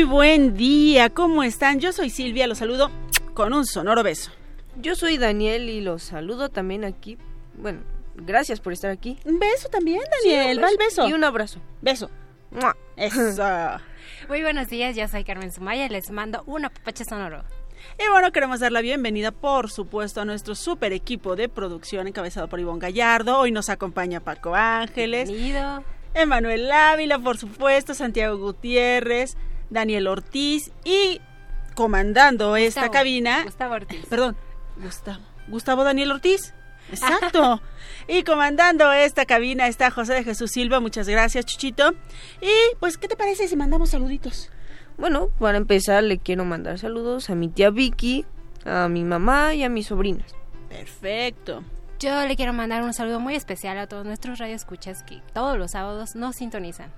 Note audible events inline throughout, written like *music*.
Muy buen día, ¿cómo están? Yo soy Silvia, los saludo con un sonoro beso. Yo soy Daniel y los saludo también aquí. Bueno, gracias por estar aquí. Un beso también, Daniel, Sí, va el beso. Y un abrazo. Beso. ¡Mua! Eso. *laughs* Muy buenos días, yo soy Carmen Sumaya y les mando un apapache sonoro. Y bueno, queremos dar la bienvenida, por supuesto, a nuestro super equipo de producción encabezado por Ivonne Gallardo. Hoy nos acompaña Paco Ángeles, Bienvenido. Emanuel Ávila, por supuesto, Santiago Gutiérrez, Daniel Ortiz y comandando esta cabina. Gustavo Ortiz. Perdón, Gustavo. Gustavo Daniel Ortiz. Exacto. y comandando esta cabina está José de Jesús Silva. Muchas gracias, Chuchito. Y pues, ¿qué te parece si mandamos saluditos? Bueno, para empezar le quiero mandar saludos a mi tía Vicky, a mi mamá y a mis sobrinas. Perfecto. Yo le quiero mandar un saludo muy especial a todos nuestros radioescuchas que todos los sábados nos sintonizan.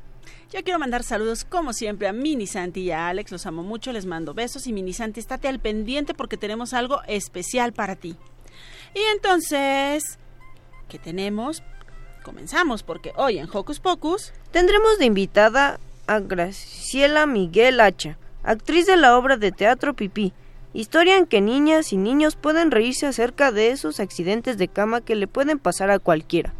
Yo quiero mandar saludos, como siempre, a Mini Santi y a Alex. Los amo mucho, les mando besos. Y Mini Santi, estate al pendiente porque tenemos algo especial para ti. Y entonces, ¿qué tenemos? Comenzamos porque hoy en Hocus Pocus Tendremos de invitada a Graciela Miguel Hacha, actriz de la obra de teatro Pipí. Historia en que niñas y niños pueden reírse acerca de esos accidentes de cama que le pueden pasar a cualquiera.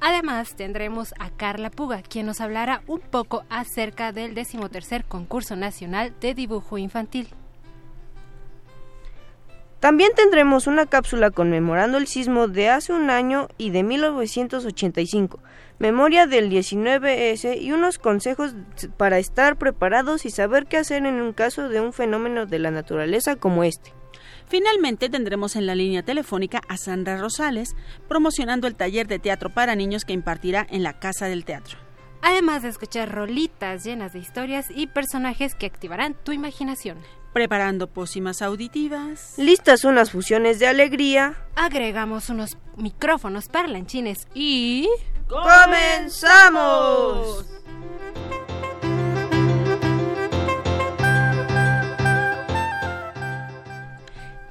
Además, tendremos a Carla Puga, quien nos hablará un poco acerca del decimotercer concurso nacional de dibujo infantil. También tendremos una cápsula conmemorando el sismo de hace un año y de 1985, memoria del 19S y unos consejos para estar preparados y saber qué hacer en un caso de un fenómeno de la naturaleza como este. Finalmente tendremos en la línea telefónica a Sandra Rosales promocionando el taller de teatro para niños que impartirá en la Casa del Teatro. Además de escuchar rolitas llenas de historias y personajes que activarán tu imaginación. Preparando pócimas auditivas. Listas unas fusiones de alegría. Agregamos unos micrófonos parlanchines y... ¡Comenzamos!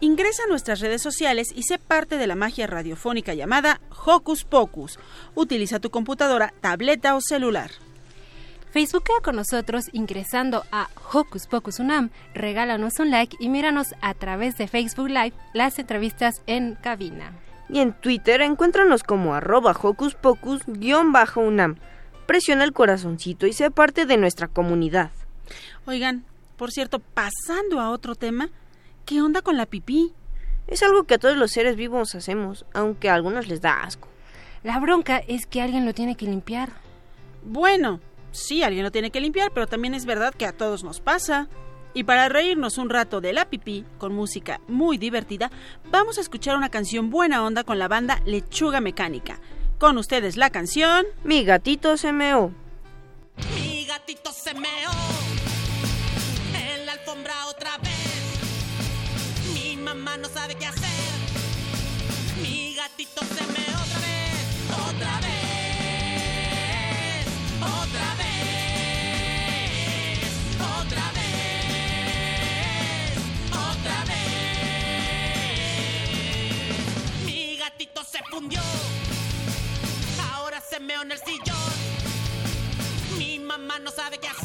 Ingresa a nuestras redes sociales y sé parte de la magia radiofónica llamada Hocus Pocus. Utiliza tu computadora, tableta o celular. Facebookea con nosotros ingresando a Hocus Pocus Unam, regálanos un like y míranos a través de Facebook Live las entrevistas en cabina. Y en Twitter encuéntranos como arroba hocus pocus guion bajo unam. Presiona el corazoncito y sé parte de nuestra comunidad. Oigan, por cierto, pasando a otro tema, ¿qué onda con la pipí? Es algo que a todos los seres vivos hacemos, aunque a algunos les da asco. La bronca es que alguien lo tiene que limpiar. Bueno, sí, alguien lo tiene que limpiar, pero también es verdad que a todos nos pasa. Y para reírnos un rato de la pipí, con música muy divertida, vamos a escuchar una canción buena onda con la banda Lechuga Mecánica. Con ustedes la canción... Mi gatito se meó. Mi gatito se meó no sabe qué hacer. Mi gatito se meó otra vez, otra vez, otra vez, otra vez, otra vez. Mi gatito se fundió. Ahora se meó en el sillón. Mi mamá no sabe qué hacer.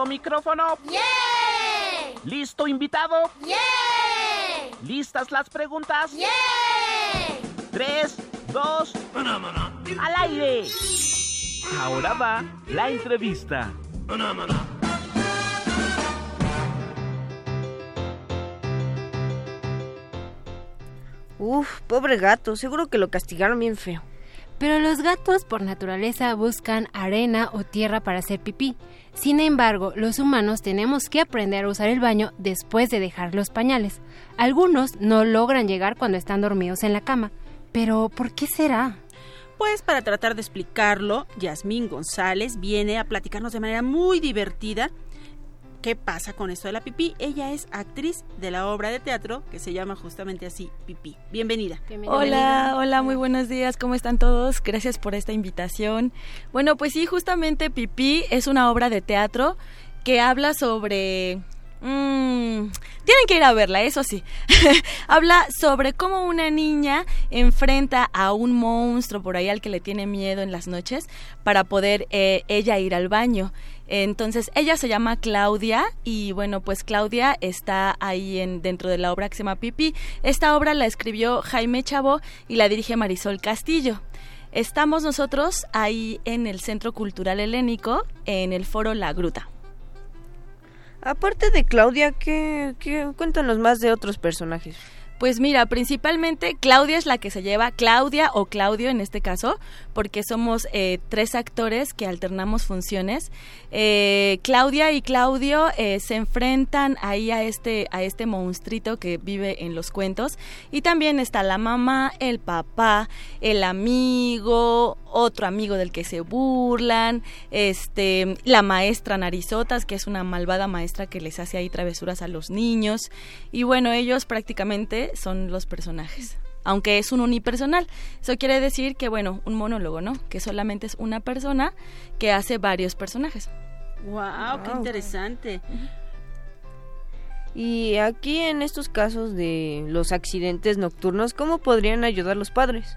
¿Listo micrófono? ¿Listo invitado? ¿Listas las preguntas? Tres, dos, al aire. Ahora va la entrevista. Uf, pobre gato, seguro que lo castigaron bien feo. Pero los gatos por naturaleza buscan arena o tierra para hacer pipí. Sin embargo, los humanos tenemos que aprender a usar el baño después de dejar los pañales. Algunos no logran llegar cuando están dormidos en la cama. Pero, ¿por qué será? Pues para tratar de explicarlo, Yasmín González viene a platicarnos de manera muy divertida qué pasa con esto de la pipí. Ella es actriz de la obra de teatro que se llama justamente así, Pipí. Bienvenida. Hola, hola, muy buenos días, ¿cómo están todos? Gracias por esta invitación. Bueno, pues sí, justamente Pipí es una obra de teatro que habla sobre... mm, tienen que ir a verla, eso sí. *laughs* habla sobre cómo una niña enfrenta a un monstruo por ahí al que le tiene miedo en las noches para poder eh, ella ir al baño. Entonces, ella se llama Claudia y bueno, pues Claudia está ahí en, dentro de la obra que se llama Pipí. Esta obra la escribió Jaime Chavo y la dirige Marisol Castillo. Estamos nosotros ahí en el Centro Cultural Helénico, en el foro La Gruta. Aparte de Claudia, ¿qué, qué? cuéntanos más de otros personajes? Pues mira, principalmente Claudia es la que se lleva, Claudia o Claudio en este caso, porque somos eh, tres actores que alternamos funciones. Eh, Claudia y Claudio eh, se enfrentan ahí a este, a este monstruito que vive en los cuentos. Y también está la mamá, el papá, el amigo, otro amigo del que se burlan, este, la maestra Narizotas, que es una malvada maestra que les hace ahí travesuras a los niños. Y bueno, ellos prácticamente son los personajes. Aunque es un unipersonal. Eso quiere decir que, bueno, un monólogo, ¿no? Que solamente es una persona que hace varios personajes. Wow, qué interesante. Y aquí en estos casos de los accidentes nocturnos, ¿cómo podrían ayudar los padres?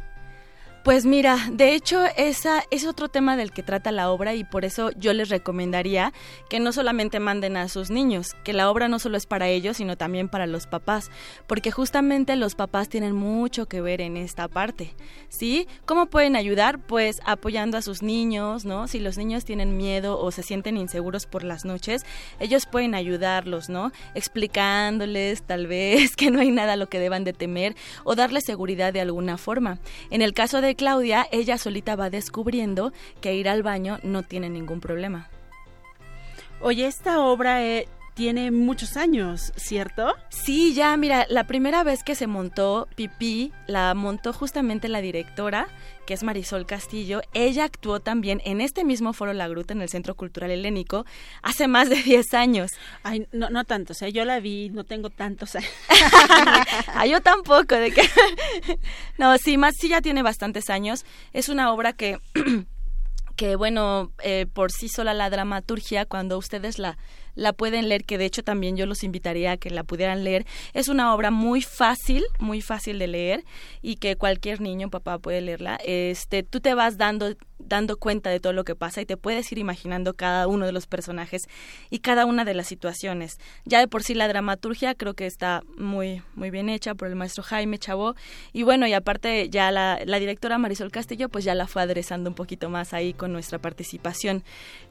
Pues mira, de hecho esa es otro tema del que trata la obra y por eso yo les recomendaría que no solamente manden a sus niños, que la obra no solo es para ellos, sino también para los papás, porque justamente los papás tienen mucho que ver en esta parte. ¿Sí? ¿Cómo pueden ayudar? Pues apoyando a sus niños, ¿no? Si los niños tienen miedo o se sienten inseguros por las noches, ellos pueden ayudarlos, ¿no? Explicándoles tal vez *laughs* que no hay nada a lo que deban de temer o darles seguridad de alguna forma. En el caso de Claudia, ella solita va descubriendo que ir al baño no tiene ningún problema. Oye, esta obra eh, tiene muchos años, ¿cierto? Sí, ya, mira, la primera vez que se montó Pipí, la montó justamente la directora, que es Marisol Castillo. Ella actuó también en este mismo Foro La Gruta, en el Centro Cultural Helénico, hace más de 10 años. Ay, no, no tanto, o sea, yo la vi, no tengo tantos años. *laughs* ah, yo tampoco, de que... *laughs* no, sí, más, sí ya tiene bastantes años. Es una obra que... *clears throat* que bueno, eh, por sí sola la dramaturgia, cuando ustedes la, la pueden leer, que de hecho también yo los invitaría a que la pudieran leer. Es una obra muy fácil, muy fácil de leer y que cualquier niño, papá, puede leerla. Este, tú te vas dando dando cuenta de todo lo que pasa y te puedes ir imaginando cada uno de los personajes y cada una de las situaciones. Ya de por sí la dramaturgia creo que está muy muy bien hecha por el maestro Jaime Chavo y bueno, y aparte ya la, la directora Marisol Castillo pues ya la fue aderezando un poquito más ahí con nuestra participación.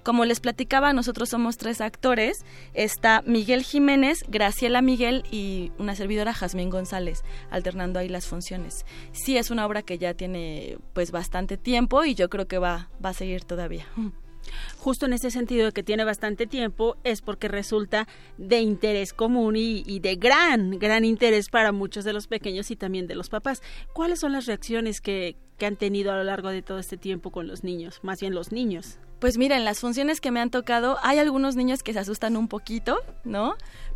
Como les platicaba, nosotros somos tres actores está Miguel Jiménez, Graciela Miguel y una servidora Jazmín González, alternando ahí las funciones. Sí, es una obra que ya tiene pues bastante tiempo y yo creo que va, va a seguir todavía. Justo en ese sentido de que tiene bastante tiempo es porque resulta de interés común y, y, de gran, gran interés para muchos de los pequeños y también de los papás. ¿Cuáles son las reacciones que, que han tenido a lo largo de todo este tiempo con los niños? Más bien los niños. Pues mira, en las funciones que me han tocado hay algunos niños que se asustan un poquito, ¿no?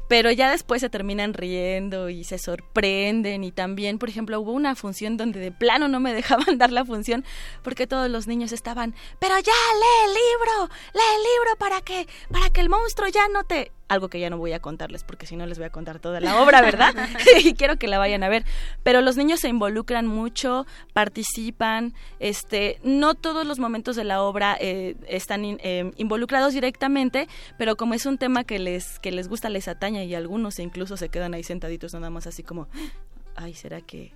pero ya después se terminan riendo y se sorprenden y también, por ejemplo, hubo una función donde de plano no me *laughs* dejaban dar la función porque todos los niños estaban, pero ya lee el libro, lee el libro para que para que el monstruo ya no te algo que ya no voy a contarles porque si no les voy a contar toda la obra, ¿verdad? *laughs* *laughs* y quiero que la vayan a ver. Pero los niños se involucran mucho, participan, este, no todos los momentos de la obra eh, están eh, involucrados directamente, pero como es un tema que les que les gusta, les ataña y algunos incluso se quedan ahí sentaditos nada más así como, ay, ¿será que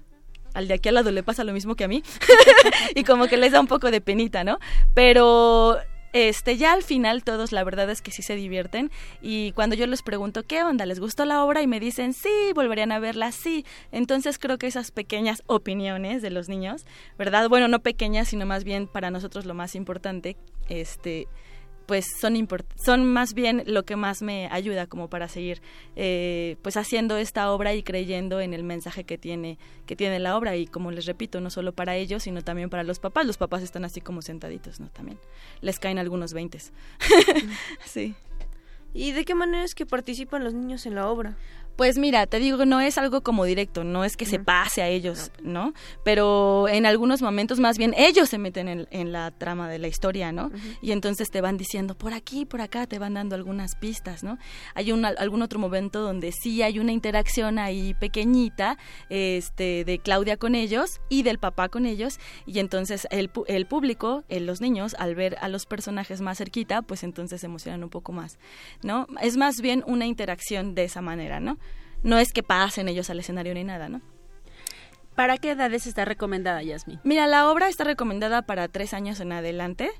al de aquí al lado le pasa lo mismo que a mí? *laughs* y como que les da un poco de penita, ¿no? Pero este, ya al final todos la verdad es que sí se divierten y cuando yo les pregunto qué onda, ¿les gustó la obra? y me dicen sí, volverían a verla, sí. Entonces creo que esas pequeñas opiniones de los niños, ¿verdad? Bueno, no pequeñas, sino más bien para nosotros lo más importante, este, pues son, son más bien lo que más me ayuda como para seguir eh, pues haciendo esta obra y creyendo en el mensaje que tiene que tiene la obra. Y como les repito no solo para ellos sino también para los papás. Los papás están así como sentaditos no también les caen algunos veintes. *laughs* Sí. Y de qué manera es que participan los niños en la obra pues mira, te digo, no es algo como directo, no es que se pase a ellos, ¿no? Pero en algunos momentos más bien ellos se meten en, la trama de la historia, ¿no? Y entonces te van diciendo, por aquí, por acá, te van dando algunas pistas, ¿no? Hay un, algún otro momento donde sí hay una interacción ahí pequeñita este, de Claudia con ellos y del papá con ellos, y entonces el, el público, los niños, al ver a los personajes más cerquita, pues entonces se emocionan un poco más, ¿no? Es más bien una interacción de esa manera, ¿no? No es que pasen ellos al escenario ni nada, ¿no? ¿Para qué edades está recomendada, Yasmin? Mira, la obra está recomendada para tres años en adelante.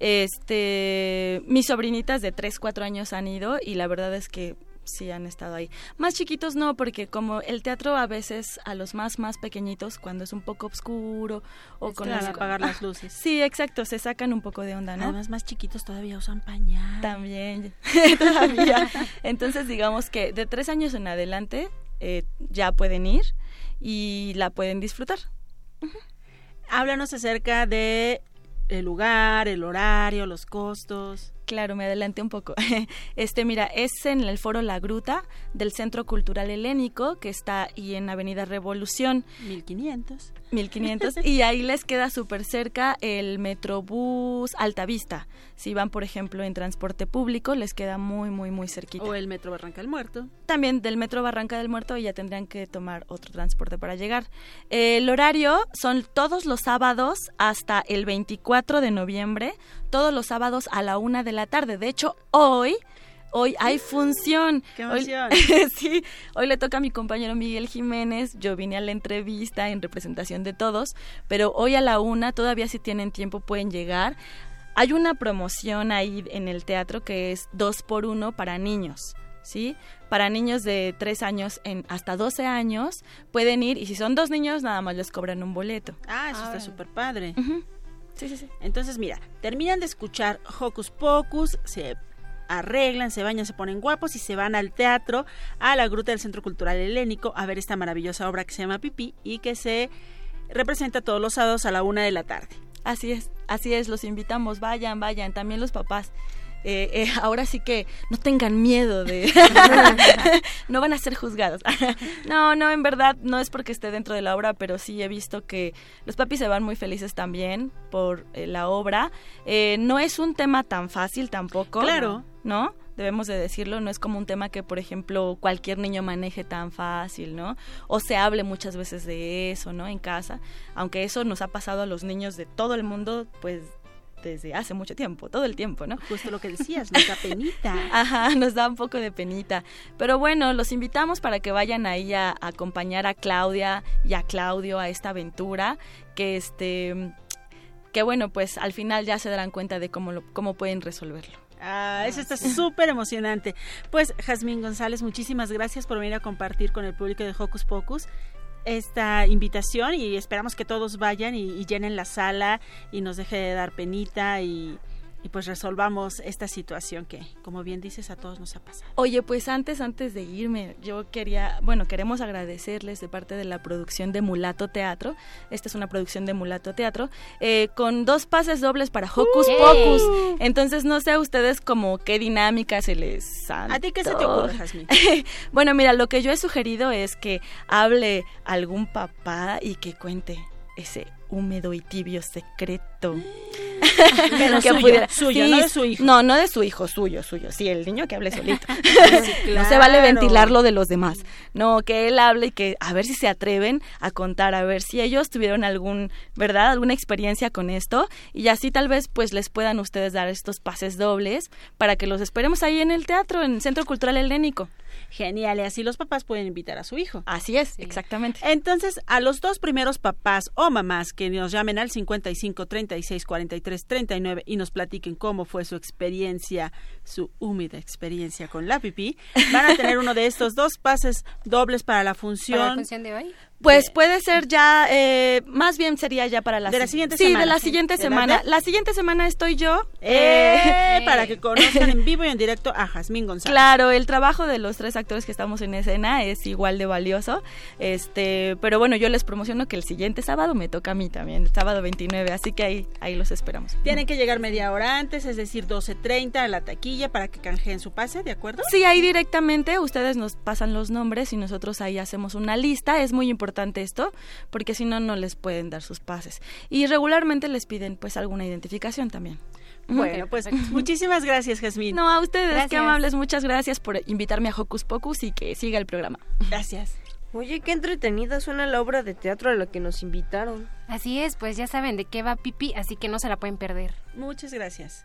Este, mis sobrinitas de tres, cuatro años han ido y la verdad es que sí han estado ahí. Más chiquitos no, porque como el teatro a veces a los más más pequeñitos cuando es un poco oscuro o con las apagar las *laughs* luces. Sí, exacto, se sacan un poco de onda, ¿no? Además más chiquitos todavía usan pañal. También, *laughs* todavía. Entonces digamos que de tres años en adelante eh, ya pueden ir y la pueden disfrutar. Háblanos acerca de el lugar, el horario, los costos. Claro, me adelanté un poco. *laughs* Este, mira, es en el Foro La Gruta del Centro Cultural Helénico, que está ahí en Avenida Revolución. 1500. 1500. *laughs* y ahí les queda súper cerca el Metrobús Altavista. Si van, por ejemplo, en transporte público, les queda muy, muy, muy cerquita. O el Metro Barranca del Muerto. También del Metro Barranca del Muerto ya tendrían que tomar otro transporte para llegar. El horario son todos los sábados hasta el 24 de noviembre, todos los sábados a la una de la tarde. De hecho, hoy hoy hay función. ¡Qué emoción! Hoy, *laughs* sí, hoy le toca a mi compañero Miguel Jiménez. Yo vine a la entrevista en representación de todos, pero hoy a la una, todavía si tienen tiempo pueden llegar. Hay una promoción ahí en el teatro que es dos por uno para niños. ¿Sí? Para niños de tres años en hasta 12 años pueden ir y si son dos niños nada más les cobran un boleto. Ah, eso está súper padre. Sí, sí, sí. Entonces, mira, terminan de escuchar Hocus Pocus, se arreglan, se bañan, se ponen guapos y se van al teatro, a la gruta del Centro Cultural Helénico a ver esta maravillosa obra que se llama Pipí y que se representa todos los sábados a la una de la tarde. Así es, así es, los invitamos, vayan, vayan, también los papás. Eh, eh, *laughs* ahora sí que no tengan miedo de... *laughs* *laughs* no van a ser juzgados. no, no, en verdad no es porque esté dentro de la obra, pero sí he visto que los papis se van muy felices también por eh, la obra. no es un tema tan fácil tampoco. Claro. ¿No? debemos de decirlo, no es como un tema que, por ejemplo, cualquier niño maneje tan fácil, ¿no? O se hable muchas veces de eso, ¿no? En casa, aunque eso nos ha pasado a los niños de todo el mundo, pues desde hace mucho tiempo, todo el tiempo, ¿no? Justo lo que decías, nos da penita. *laughs* Ajá, nos da un poco de penita. Pero bueno, los invitamos para que vayan ahí a, acompañar a Claudia y a Claudio a esta aventura, que este que bueno, pues al final ya se darán cuenta de cómo, lo, cómo pueden resolverlo. Ah, eso está súper emocionante. Pues, Jazmín González, muchísimas gracias por venir a compartir con el público de Hocus Pocus esta invitación y esperamos que todos vayan y, llenen la sala y nos deje de dar penita y, y pues resolvamos esta situación que, como bien dices, a todos nos ha pasado. Oye, pues antes, antes de irme, yo quería, bueno, queremos agradecerles de parte de la producción de Mulato Teatro, esta es una producción de Mulato Teatro, eh, con dos pases dobles para Hocus Pocus. Entonces, no sé a ustedes como qué dinámica se les ¿A ti qué se te ocurre, Jasmine? *laughs* bueno, mira, lo que yo he sugerido es que hable algún papá y que cuente ese húmedo y tibio secreto. *gasps* Pero *laughs* suyo, suyo no de su hijo. No, no de su hijo, suyo, suyo. Sí, el niño que hable solito. *laughs* *laughs* No se vale ventilarlo de los demás. No, que él hable y que a ver si se atreven a contar, a ver si ellos tuvieron algún, ¿verdad? Alguna experiencia con esto y así tal vez pues les puedan ustedes dar estos pases dobles para que los esperemos ahí en el teatro, en el Centro Cultural Helénico. Genial, y así los papás pueden invitar a su hijo. Así es, exactamente. Entonces, a los dos primeros papás o mamás que nos llamen al 55 36 43 39 y nos platiquen cómo fue su experiencia, su húmeda experiencia con la pipí, van a tener uno de estos dos pases dobles para la función. ¿Para la función de hoy? Pues puede ser ya, eh, más bien sería ya para la, de la siguiente sí, semana. de la siguiente semana. La siguiente semana estoy yo. Eh, para que conozcan en *laughs* vivo y en directo a Jazmín González. Claro, el trabajo de los tres actores que estamos en escena es igual de valioso. Este, pero bueno, yo les promociono que el siguiente sábado me toca a mí también, sábado 29, así que ahí, ahí los esperamos. Tienen que llegar media hora antes, es decir, 12.30 a la taquilla para que canjeen su pase, ¿de acuerdo? Sí, ahí directamente ustedes nos pasan los nombres y nosotros ahí hacemos una lista. Es muy importante esto, porque si no, no les pueden dar sus pases. Y regularmente les piden pues alguna identificación también. Bueno, pues *laughs* muchísimas gracias, Jasmine. No, a ustedes, qué amables, muchas gracias por invitarme a Hocus Pocus y que siga el programa. Gracias. Oye, qué entretenida suena la obra de teatro a la que nos invitaron. Así es, pues ya saben de qué va Pipi, así que no se la pueden perder. Muchas gracias.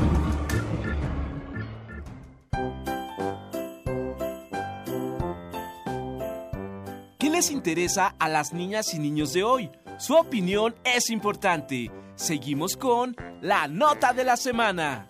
Les interesa a las niñas y niños de hoy? Su opinión es importante. Seguimos con la nota de la semana.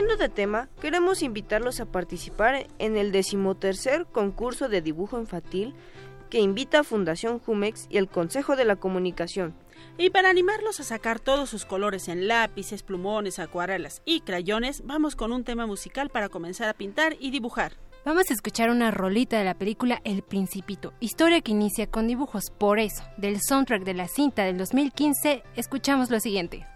Cambiando de tema, queremos invitarlos a participar en el decimotercer concurso de dibujo infantil que invita a Fundación Jumex y el Consejo de la Comunicación. Y para animarlos a sacar todos sus colores en lápices, plumones, acuarelas y crayones, vamos con un tema musical para comenzar a pintar y dibujar. Vamos a escuchar una rolita de la película El Principito, historia que inicia con dibujos. Por eso, del soundtrack de la cinta del 2015, escuchamos lo siguiente.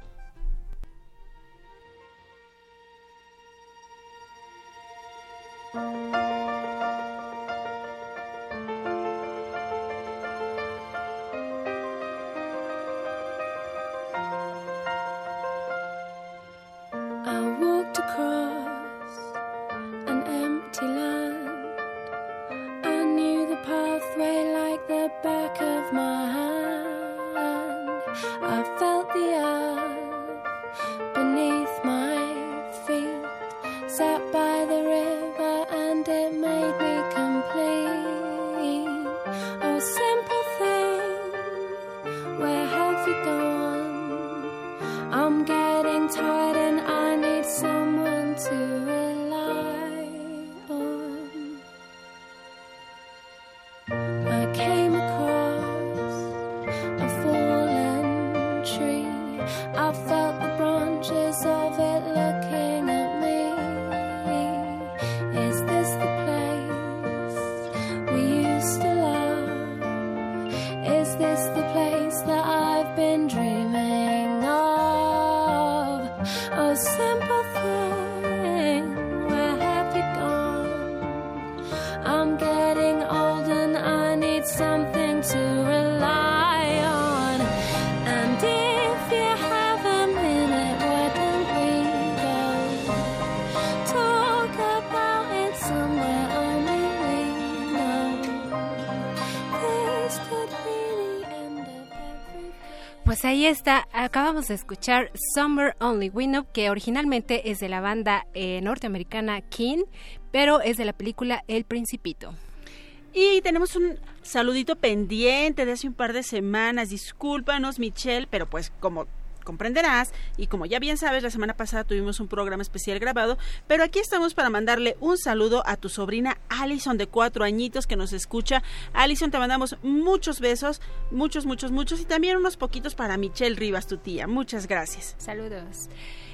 Música ahí está, acabamos de escuchar Summer Only We Know, que originalmente es de la banda eh, norteamericana King, pero es de la película El Principito. Y tenemos un saludito pendiente de hace un par de semanas. Discúlpanos, Michelle, pero pues como comprenderás y como ya bien sabes, la semana pasada tuvimos un programa especial grabado, pero aquí estamos para mandarle un saludo a tu sobrina Alison de cuatro añitos que nos escucha. Alison, te mandamos muchos besos, muchos, muchos, muchos y también unos poquitos para Michelle Rivas, tu tía. Muchas gracias. Saludos.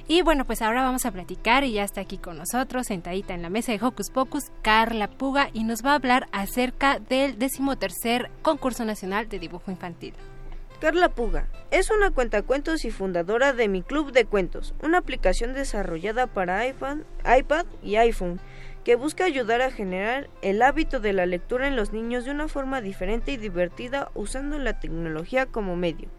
Y bueno, pues ahora vamos a platicar y ya está aquí con nosotros, sentadita en la mesa de Hocus Pocus, Carla Puga, y nos va a hablar acerca del decimotercer concurso nacional de dibujo infantil. Carla Puga es una cuentacuentos y fundadora de Mi Club de Cuentos, una aplicación desarrollada para iPhone, iPad y iPhone que busca ayudar a generar el hábito de la lectura en los niños de una forma diferente y divertida usando la tecnología como medio.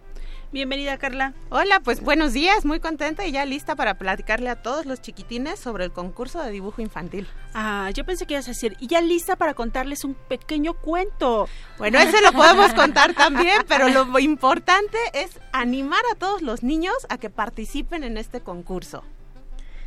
Bienvenida, Carla. Hola, pues buenos días, muy contenta y ya lista para platicarle a todos los chiquitines sobre el concurso de dibujo infantil. Ah, yo pensé que ibas a decir, y ya lista para contarles un pequeño cuento. Bueno, ese lo podemos contar también, pero lo importante es animar a todos los niños a que participen en este concurso.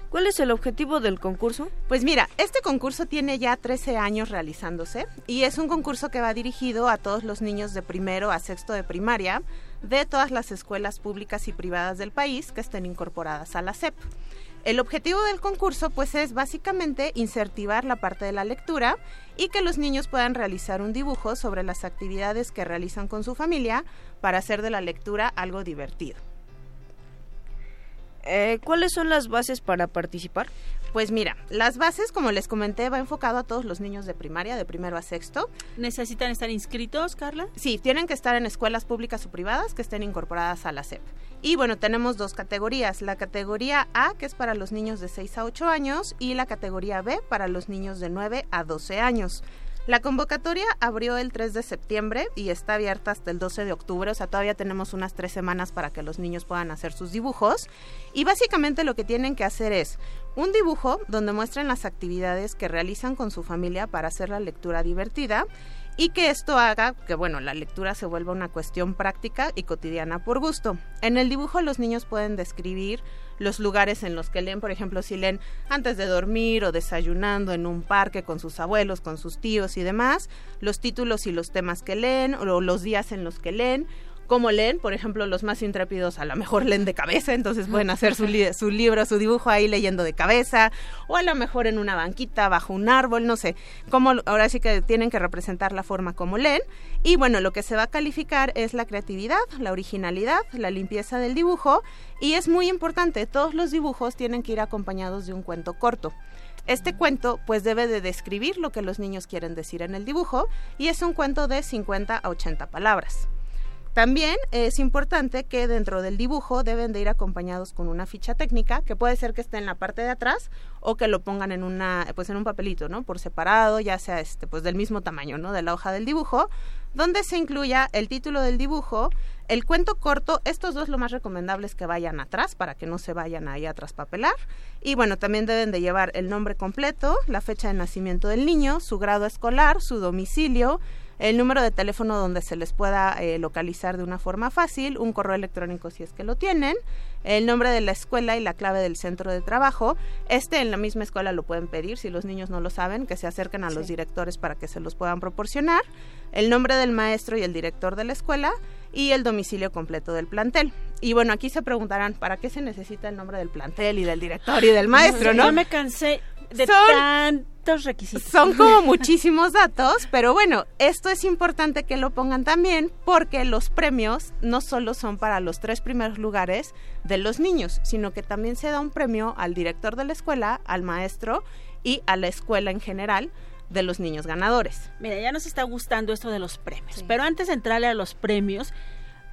¿Cuál es el objetivo del concurso? Pues mira, este concurso tiene ya 13 años realizándose y es un concurso que va dirigido a todos los niños de primero a sexto de primaria de todas las escuelas públicas y privadas del país que estén incorporadas a la SEP. El objetivo del concurso pues es básicamente incentivar la parte de la lectura y que los niños puedan realizar un dibujo sobre las actividades que realizan con su familia para hacer de la lectura algo divertido. Eh, ¿Cuáles son las bases para participar? Pues mira, las bases, como les comenté, va enfocado a todos los niños de primaria, de primero a sexto. ¿Necesitan estar inscritos, Carla? Sí, tienen que estar en escuelas públicas o privadas que estén incorporadas a la SEP. Y bueno, tenemos dos categorías, la categoría A, que es para los niños de 6 a 8 años, y la categoría B, para los niños de 9 a 12 años. La convocatoria abrió el 3 de septiembre y está abierta hasta el 12 de octubre, o sea, todavía tenemos unas tres semanas para que los niños puedan hacer sus dibujos. Y básicamente lo que tienen que hacer es un dibujo donde muestren las actividades que realizan con su familia para hacer la lectura divertida y que esto haga que, bueno, la lectura se vuelva una cuestión práctica y cotidiana por gusto. En el dibujo los niños pueden describir los lugares en los que leen, por ejemplo, si leen antes de dormir o desayunando en un parque con sus abuelos, con sus tíos y demás, los títulos y los temas que leen o los días en los que leen cómo leen, por ejemplo, los más intrépidos a lo mejor leen de cabeza, entonces pueden hacer su, li su, libro, su dibujo ahí leyendo de cabeza, o a lo mejor en una banquita, bajo un árbol, no sé, cómo ahora sí que tienen que representar la forma como leen, y bueno, lo que se va a calificar es la creatividad, la originalidad, la limpieza del dibujo, y es muy importante, todos los dibujos tienen que ir acompañados de un cuento corto. Este cuento pues debe de describir lo que los niños quieren decir en el dibujo y es un cuento de 50 a 80 palabras. También es importante que dentro del dibujo deben de ir acompañados con una ficha técnica, que puede ser que esté en la parte de atrás o que lo pongan en una pues en un papelito, ¿no? Por separado, ya sea este pues del mismo tamaño, ¿no? De la hoja del dibujo, donde se incluya el título del dibujo, el cuento corto, estos dos lo más recomendable es que vayan atrás para que no se vayan ahí a traspapelar. Y bueno, también deben de llevar el nombre completo, la fecha de nacimiento del niño, su grado escolar, su domicilio, el número de teléfono donde se les pueda eh, localizar de una forma fácil, un correo electrónico si es que lo tienen, el nombre de la escuela y la clave del centro de trabajo. Este en la misma escuela lo pueden pedir si los niños no lo saben, que se acerquen a los directores para que se los puedan proporcionar, el nombre del maestro y el director de la escuela y el domicilio completo del plantel. Y bueno, aquí se preguntarán, ¿para qué se necesita el nombre del plantel y del director y del maestro, no? Yo me cansé de Son- tantos requisitos. Son como *laughs* muchísimos datos, pero bueno, esto es importante que lo pongan también porque los premios no solo son para los tres primeros lugares de los niños, sino que también se da un premio al director de la escuela, al maestro y a la escuela en general de los niños ganadores. Mira, ya nos está gustando esto de los premios, pero antes de entrarle a los premios,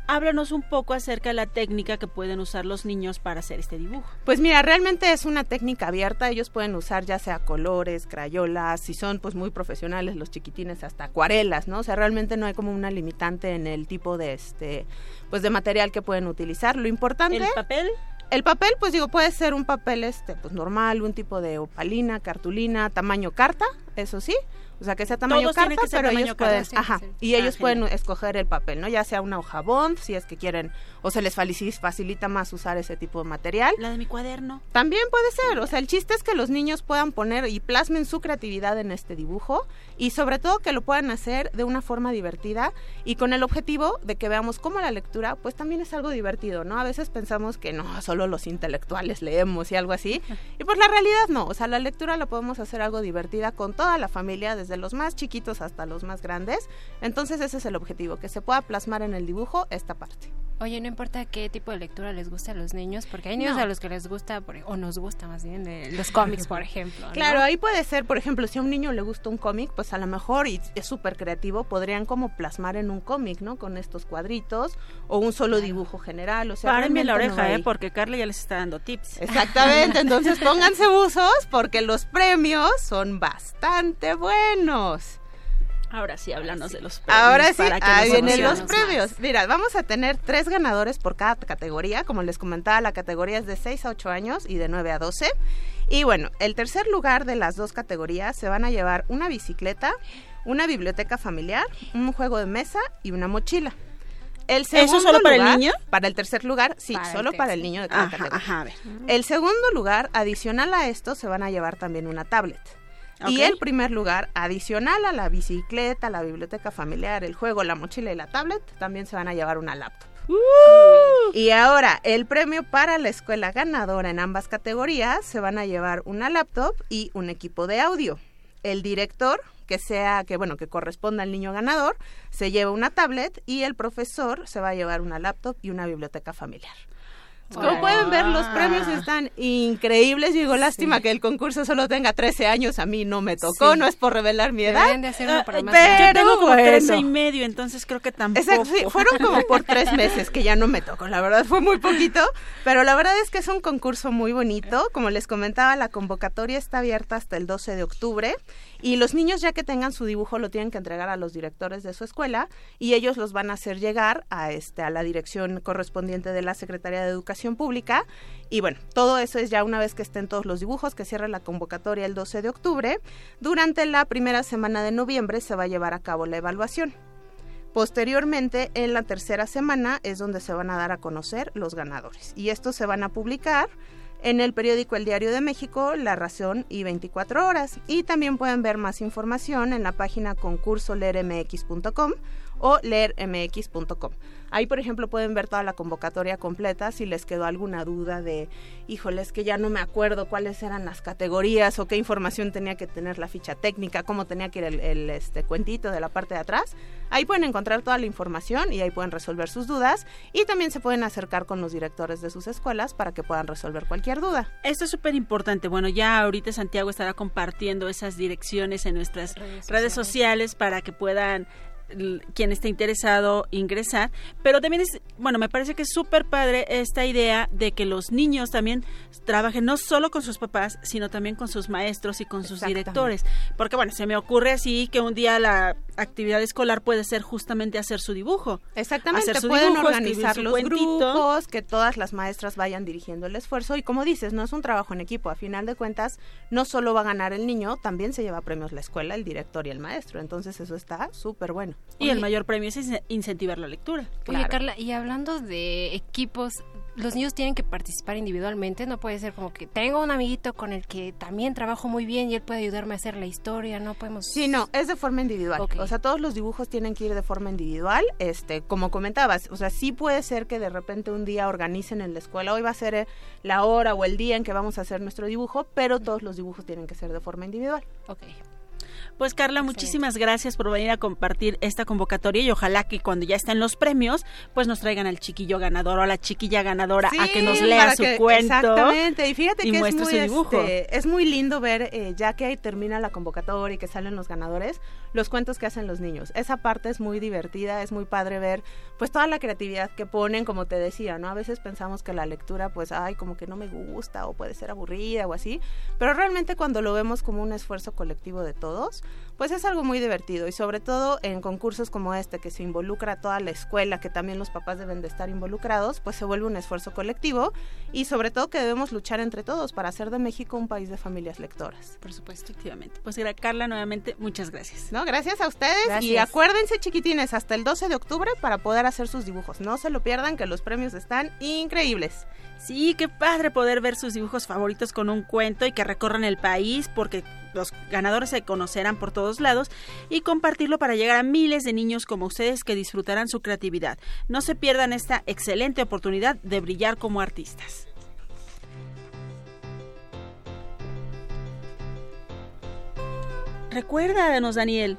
háblanos un poco acerca de la técnica que pueden usar los niños para hacer este dibujo. Pues mira, realmente es una técnica abierta, ellos pueden usar ya sea colores, crayolas, si son pues muy profesionales los chiquitines hasta acuarelas, ¿no? O sea, realmente no hay como una limitante en el tipo de este pues de material que pueden utilizar. Lo importante ¿El papel? El papel, pues digo, puede ser un papel este pues normal, un tipo de opalina, cartulina, tamaño carta, eso sí. O sea, que sea tamaño Todos carta, que ser pero tamaño ellos carta, pueden, sí, ajá, sí. y Ah, ellos pueden escoger el papel, ¿no? Ya sea una hoja bond, si es que quieren, o se les facilita más usar ese tipo de material. La de mi cuaderno. También puede ser, o sea, el chiste es que los niños puedan poner y plasmen su creatividad en este dibujo y sobre todo que lo puedan hacer de una forma divertida y con el objetivo de que veamos cómo la lectura pues también es algo divertido, ¿no? A veces pensamos que no, solo los intelectuales leemos y algo así y pues la realidad no, o sea, la lectura la podemos hacer algo divertida con toda la familia, desde los más chiquitos hasta los más grandes, entonces ese es el objetivo, que se pueda plasmar en el dibujo esta parte. Oye, no importa qué tipo de lectura les guste a los niños, porque hay niños No. a los que les gusta, por- o nos gusta más bien, de los cómics, por ejemplo. ¿no? Claro, ahí puede ser, por ejemplo, si a un niño le gusta un cómic, pues a lo mejor, y es súper creativo, podrían como plasmar en un cómic, ¿no? Con estos cuadritos o un solo dibujo general, o sea, Párenme la no oreja, ¿eh? Porque Carla ya les está dando tips. Exactamente, *laughs* entonces pónganse buzos porque los premios son bastante buenos. Ahora sí, háblanos de los premios. Ahora sí, ahí vienen los premios. más. Mira, vamos a tener tres ganadores por cada categoría. Como les comentaba, la categoría es de 6 a 8 años y de 9 a 12. Y bueno, el tercer lugar de las dos categorías se van a llevar una bicicleta, una biblioteca familiar, un juego de mesa y una mochila. El ¿Eso segundo solo para el lugar- niño? Para el tercer lugar, sí, Para el solo para el niño de cada Ajá, categoría. ajá, a ver. El segundo lugar, adicional a esto, se van a llevar también una tablet. Y el primer lugar, adicional a la bicicleta, la biblioteca familiar, el juego, la mochila y la tablet, también se van a llevar una laptop. Y ahora, el premio para la escuela ganadora en ambas categorías se van a llevar una laptop y un equipo de audio. El director, que sea, que bueno, que corresponda al niño ganador, se lleva una tablet y el profesor se va a llevar una laptop y una biblioteca familiar. Como pueden ver, los premios están increíbles. Digo, lástima que el concurso solo tenga 13 años. A mí no me tocó, Sí. no es por revelar mi edad. De hacer uno para Ah, más Yo tengo como bueno. 13 y medio, entonces creo que tampoco. Exacto, sí, fueron como por *laughs* tres meses que ya no me tocó, la verdad fue muy poquito, pero la verdad es que es un concurso muy bonito, como les comentaba, la convocatoria está abierta hasta el 12 de octubre y los niños ya que tengan su dibujo lo tienen que entregar a los directores de su escuela y ellos los van a hacer llegar a este a la dirección correspondiente de la Secretaría de Educación Pública y bueno, todo eso es ya una vez que estén todos los dibujos que cierra la convocatoria el 12 de octubre, durante la primera semana de noviembre se va a llevar a cabo la evaluación. Posteriormente, en la tercera semana es donde se van a dar a conocer los ganadores. Y estos se van a publicar en el periódico El Diario de México, La Razón y 24 Horas. Y también pueden ver más información en la página concursoleermx.com o leermx.com. Ahí, por ejemplo, pueden ver toda la convocatoria completa si les quedó alguna duda de, híjole, es que ya no me acuerdo cuáles eran las categorías o qué información tenía que tener la ficha técnica, cómo tenía que ir el, el, este, cuentito de la parte de atrás. Ahí pueden encontrar toda la información y ahí pueden resolver sus dudas y también se pueden acercar con los directores de sus escuelas para que puedan resolver cualquier duda. Esto es súper importante. Bueno, ya ahorita Santiago estará compartiendo esas direcciones en nuestras redes Redes sociales, para que puedan quien esté interesado ingresar, pero también es, bueno, me parece que es súper padre esta idea de que los niños también trabajen no solo con sus papás, sino también con sus maestros y con sus directores, porque bueno, se me ocurre así que un día la actividad escolar puede ser justamente hacer su dibujo. Exactamente, Hacer su pueden dibujo, organizar su los cuentito. grupos, que todas las maestras vayan dirigiendo el esfuerzo y como dices, no es un trabajo en equipo, a final de cuentas no solo va a ganar el niño, también se lleva premios la escuela, el director y el maestro, entonces eso está súper bueno. Y el Oye. mayor premio es in- incentivar la lectura. Oye, Claro. Carla, y hablando de equipos, los niños tienen que participar individualmente, no puede ser como que tengo un amiguito con el que también trabajo muy bien y él puede ayudarme a hacer la historia, no podemos... Sí, no, es de forma individual. O sea, todos los dibujos tienen que ir de forma individual. Este, como comentabas, o sea, sí puede ser que de repente un día organicen en la escuela, hoy va a ser eh, la hora o el día en que vamos a hacer nuestro dibujo, pero todos los dibujos tienen que ser de forma individual. Ok. Pues Carla, muchísimas gracias por venir a compartir esta convocatoria y ojalá que cuando ya estén los premios, pues nos traigan al chiquillo ganador o a la chiquilla ganadora a que nos lea su que- cuento. Exactamente, y fíjate y que es muy, su dibujo. este, es muy lindo ver, eh, ya que termina la convocatoria y que salen los ganadores, los cuentos que hacen los niños. Esa parte es muy divertida, es muy padre ver pues toda la creatividad que ponen, como te decía, ¿no? A veces pensamos que la lectura, pues, ay, como que no me gusta o puede ser aburrida o así, pero realmente cuando lo vemos como un esfuerzo colectivo de todos, pues es algo muy divertido y sobre todo en concursos como este que se involucra a toda la escuela, que también los papás deben de estar involucrados, pues se vuelve un esfuerzo colectivo y sobre todo que debemos luchar entre todos para hacer de México un país de familias lectoras. Por supuesto, efectivamente. Pues Carla, nuevamente, muchas gracias. No, gracias a ustedes y acuérdense chiquitines hasta el 12 de octubre para poder hacer sus dibujos. No se lo pierdan que los premios están increíbles. Sí, qué padre poder ver sus dibujos favoritos con un cuento y que recorran el país porque los ganadores se conocerán por todos lados y compartirlo para llegar a miles de niños como ustedes que disfrutarán su creatividad. No se pierdan esta excelente oportunidad de brillar como artistas. Recuérdanos, Daniel.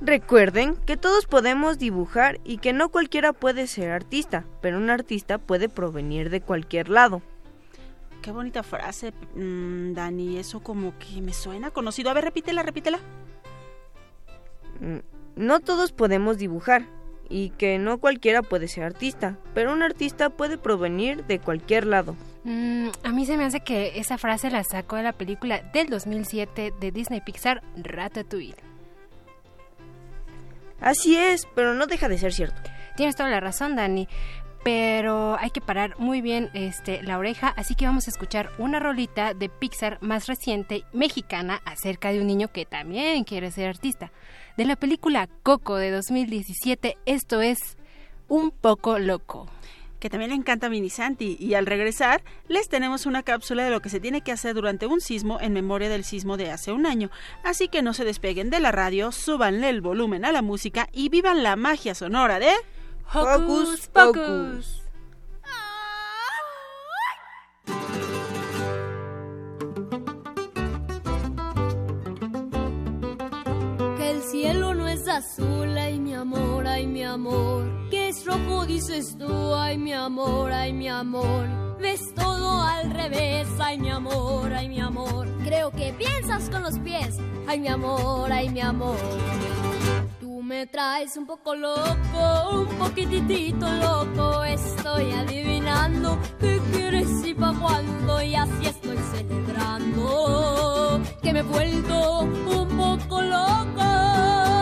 Recuerden que todos podemos dibujar y que no cualquiera puede ser artista, pero un artista puede provenir de cualquier lado. Qué bonita frase, mm, Dani. Eso como que me suena conocido. A ver, repítela, repítela. Mm, No todos podemos dibujar y que no cualquiera puede ser artista, pero un artista puede provenir de cualquier lado. Mm, a mí se me hace que esa frase la sacó de la película del 2007 de Disney Pixar, Ratatouille. Así es, pero no deja de ser cierto. Tienes toda la razón, Dani. Pero hay que parar muy bien este, la oreja, así que vamos a escuchar una rolita de Pixar más reciente, mexicana, acerca de un niño que también quiere ser artista. De la película Coco de 2017, esto es Un poco loco. que también le encanta a Mini Santi. Y al regresar, les tenemos una cápsula de lo que se tiene que hacer durante un sismo en memoria del sismo de hace un año. Así que no se despeguen de la radio, súbanle el volumen a la música y vivan la magia sonora de... Hocus Pocus. Que el cielo no es azul, ay mi amor, ay mi amor. Que es rojo, dices tú, ay mi amor, ay mi amor. Ves todo al revés, ay mi amor, ay mi amor. Creo que piensas con los pies, ay mi amor, ay mi amor. Tú me traes un poco loco, un poquitito loco. Estoy adivinando qué quieres y pa' cuándo. Y así estoy celebrando que me he vuelto un poco loco.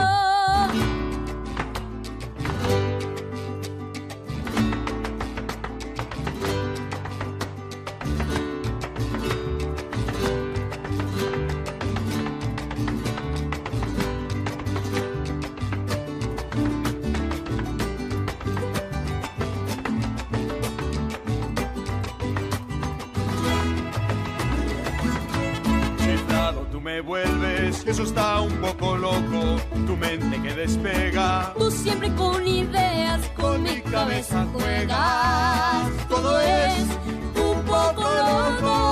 Me vuelves, eso está un poco loco, tu mente que despega. Tú siempre con ideas, con mi cabeza juegas. Todo es un poco loco.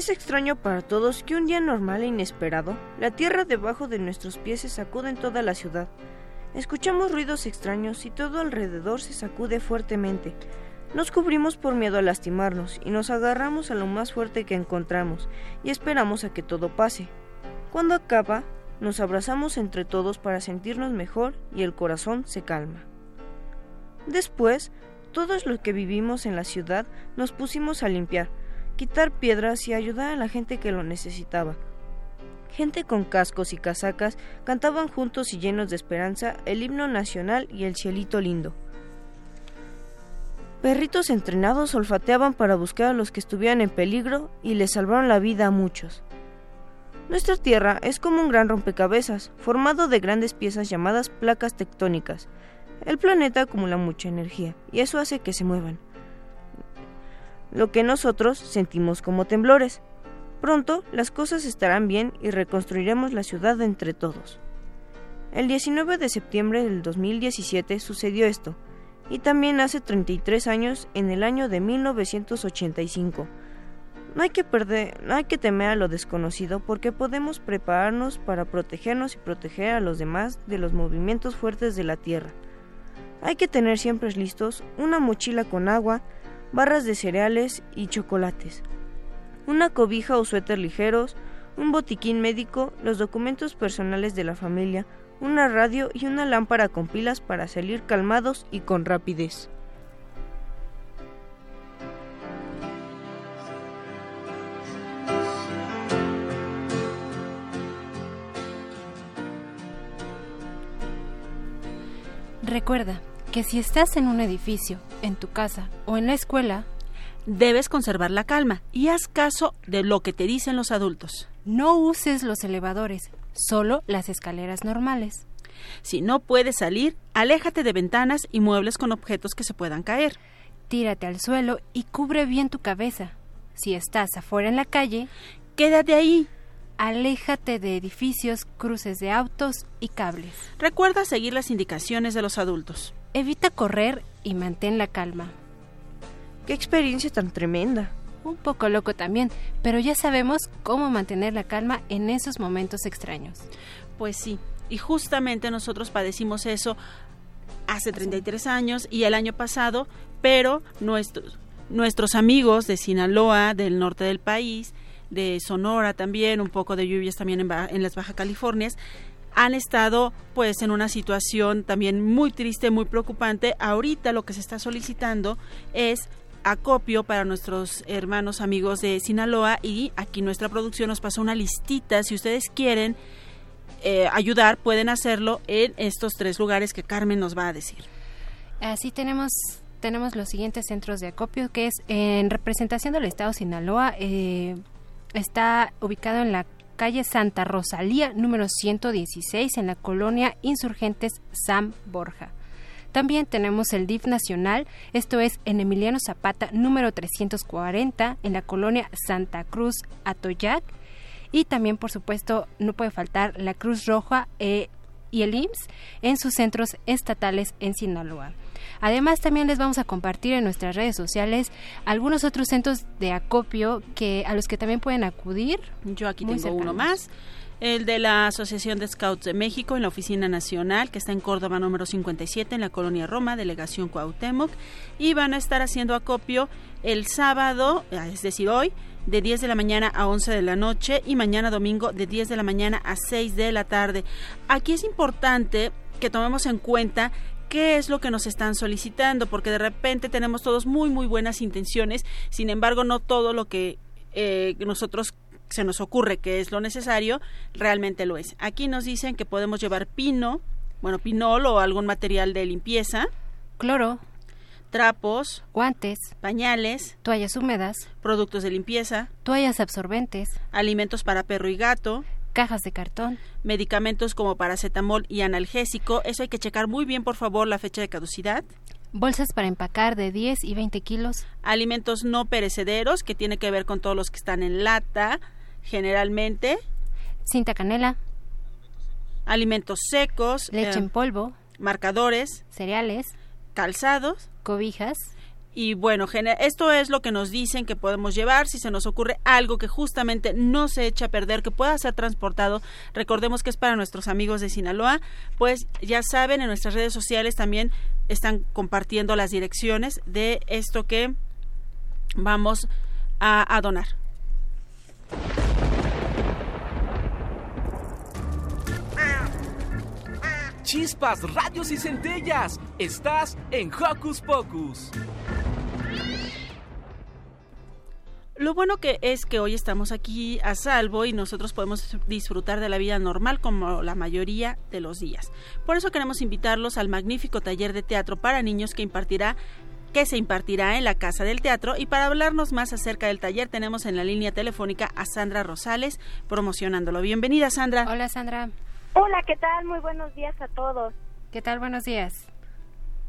Es extraño para todos que un día normal e inesperado, la tierra debajo de nuestros pies se sacude en toda la ciudad. Escuchamos ruidos extraños y todo alrededor se sacude fuertemente. Nos cubrimos por miedo a lastimarnos y nos agarramos a lo más fuerte que encontramos y esperamos a que todo pase. Cuando acaba, nos abrazamos entre todos para sentirnos mejor y el corazón se calma. Después, todos los que vivimos en la ciudad nos pusimos a limpiar, quitar piedras y ayudar a la gente que lo necesitaba. Gente con cascos y casacas cantaban juntos y llenos de esperanza el himno nacional y el cielito lindo. Perritos entrenados olfateaban para buscar a los que estuvieran en peligro y les salvaron la vida a muchos. Nuestra Tierra es como un gran rompecabezas, formado de grandes piezas llamadas placas tectónicas. El planeta acumula mucha energía y eso hace que se muevan. Lo que nosotros sentimos como temblores. Pronto las cosas estarán bien y reconstruiremos la ciudad entre todos. El 19 de septiembre del 2017 sucedió esto, y también hace 33 años en el año de 1985. No hay que perder, no hay que temer a lo desconocido porque podemos prepararnos para protegernos y proteger a los demás de los movimientos fuertes de la Tierra. Hay que tener siempre listos una mochila con agua, barras de cereales y chocolates, una cobija o suéter ligeros, un botiquín médico, los documentos personales de la familia, una radio y una lámpara con pilas para salir calmados y con rapidez. Recuerda que si estás en un edificio, en tu casa o en la escuela, Debes conservar la calma y haz caso de lo que te dicen los adultos. no uses los elevadores, solo las escaleras normales. Si no puedes salir, aléjate de ventanas y muebles con objetos que se puedan caer. Tírate al suelo y cubre bien tu cabeza. Si estás afuera en la calle, Quédate ahí. aléjate de edificios, cruces de autos y cables. Recuerda seguir las indicaciones de los adultos. Evita correr y mantén la calma. ¡Qué experiencia tan tremenda! Un poco loco también, pero ya sabemos cómo mantener la calma en esos momentos extraños. Pues sí, y justamente nosotros padecimos eso hace 33 años y el año pasado, pero nuestros, nuestros amigos de Sinaloa, del norte del país, de Sonora también, un poco de lluvias también en, Ba- en las Baja Californias, han estado pues en una situación también muy triste, muy preocupante. Ahorita lo que se está solicitando es acopio para nuestros hermanos amigos de Sinaloa y aquí nuestra producción nos pasó una listita. Si ustedes quieren eh, ayudar, pueden hacerlo en estos tres lugares que Carmen nos va a decir. Así tenemos tenemos los siguientes centros de acopio, que es en representación del Estado de Sinaloa, eh, está ubicado en la calle Santa Rosalía, número 116, en la colonia Insurgentes Sam Borja. También tenemos el DIF nacional, esto es en Emiliano Zapata, número 340, en la colonia Santa Cruz Atoyac. Y también, por supuesto, no puede faltar la Cruz Roja eh, y el IMSS en sus centros estatales en Sinaloa. Además, también les vamos a compartir en nuestras redes sociales algunos otros centros de acopio que a los que también pueden acudir. Yo aquí tengo uno más. El de la Asociación de Scouts de México en la Oficina Nacional, que está en Córdoba número 57, en la Colonia Roma, Delegación Cuauhtémoc. Y van a estar haciendo acopio el sábado, es decir, hoy, de 10 de la mañana a 11 de la noche y mañana domingo de 10 de la mañana a 6 de la tarde. Aquí es importante que tomemos en cuenta qué es lo que nos están solicitando, porque de repente tenemos todos muy, muy buenas intenciones, sin embargo, no todo lo que eh, nosotros se nos ocurre que es lo necesario, realmente lo es. Aquí nos dicen que podemos llevar pino, bueno, pinol o algún material de limpieza, Cloro, trapos, guantes, pañales, toallas húmedas, productos de limpieza, toallas absorbentes, alimentos para perro y gato, cajas de cartón, medicamentos como paracetamol y analgésico. Eso hay que checar muy bien, por favor, la fecha de caducidad. bolsas para empacar de 10 y 20 kilos, Alimentos no perecederos, que tiene que ver con todos los que están en lata, generalmente. cinta canela, Alimentos secos, leche eh, en polvo, marcadores, cereales, calzados. Cobijas, Y bueno, esto es lo que nos dicen que podemos llevar si se nos ocurre algo que justamente no se echa a perder, que pueda ser transportado. Recordemos que es para nuestros amigos de Sinaloa. Pues ya saben, en nuestras redes sociales también están compartiendo las direcciones de esto que vamos a donar. Chispas, radios y centellas. Estás en Hocus Pocus. Lo bueno que es que hoy estamos aquí a salvo y nosotros podemos disfrutar de la vida normal como la mayoría de los días. Por eso queremos invitarlos al magnífico taller de teatro para niños que impartirá que se impartirá en la Casa del Teatro y para hablarnos más acerca del taller tenemos en la línea telefónica a Sandra Rosales promocionándolo. Bienvenida Sandra. Hola Sandra. Hola, ¿qué tal? Muy buenos días a todos. ¿Qué tal? Buenos días.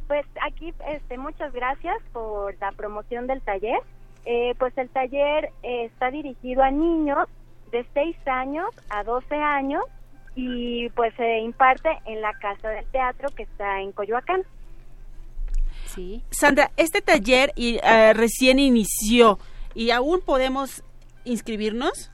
Pues aquí, este, muchas gracias por la promoción del taller. Eh, pues el taller eh, está dirigido a niños de 6 años a 12 años y pues se imparte en la Casa del Teatro que está en Coyoacán. Sí. Sandra, este taller y, eh, recién inició y aún podemos inscribirnos.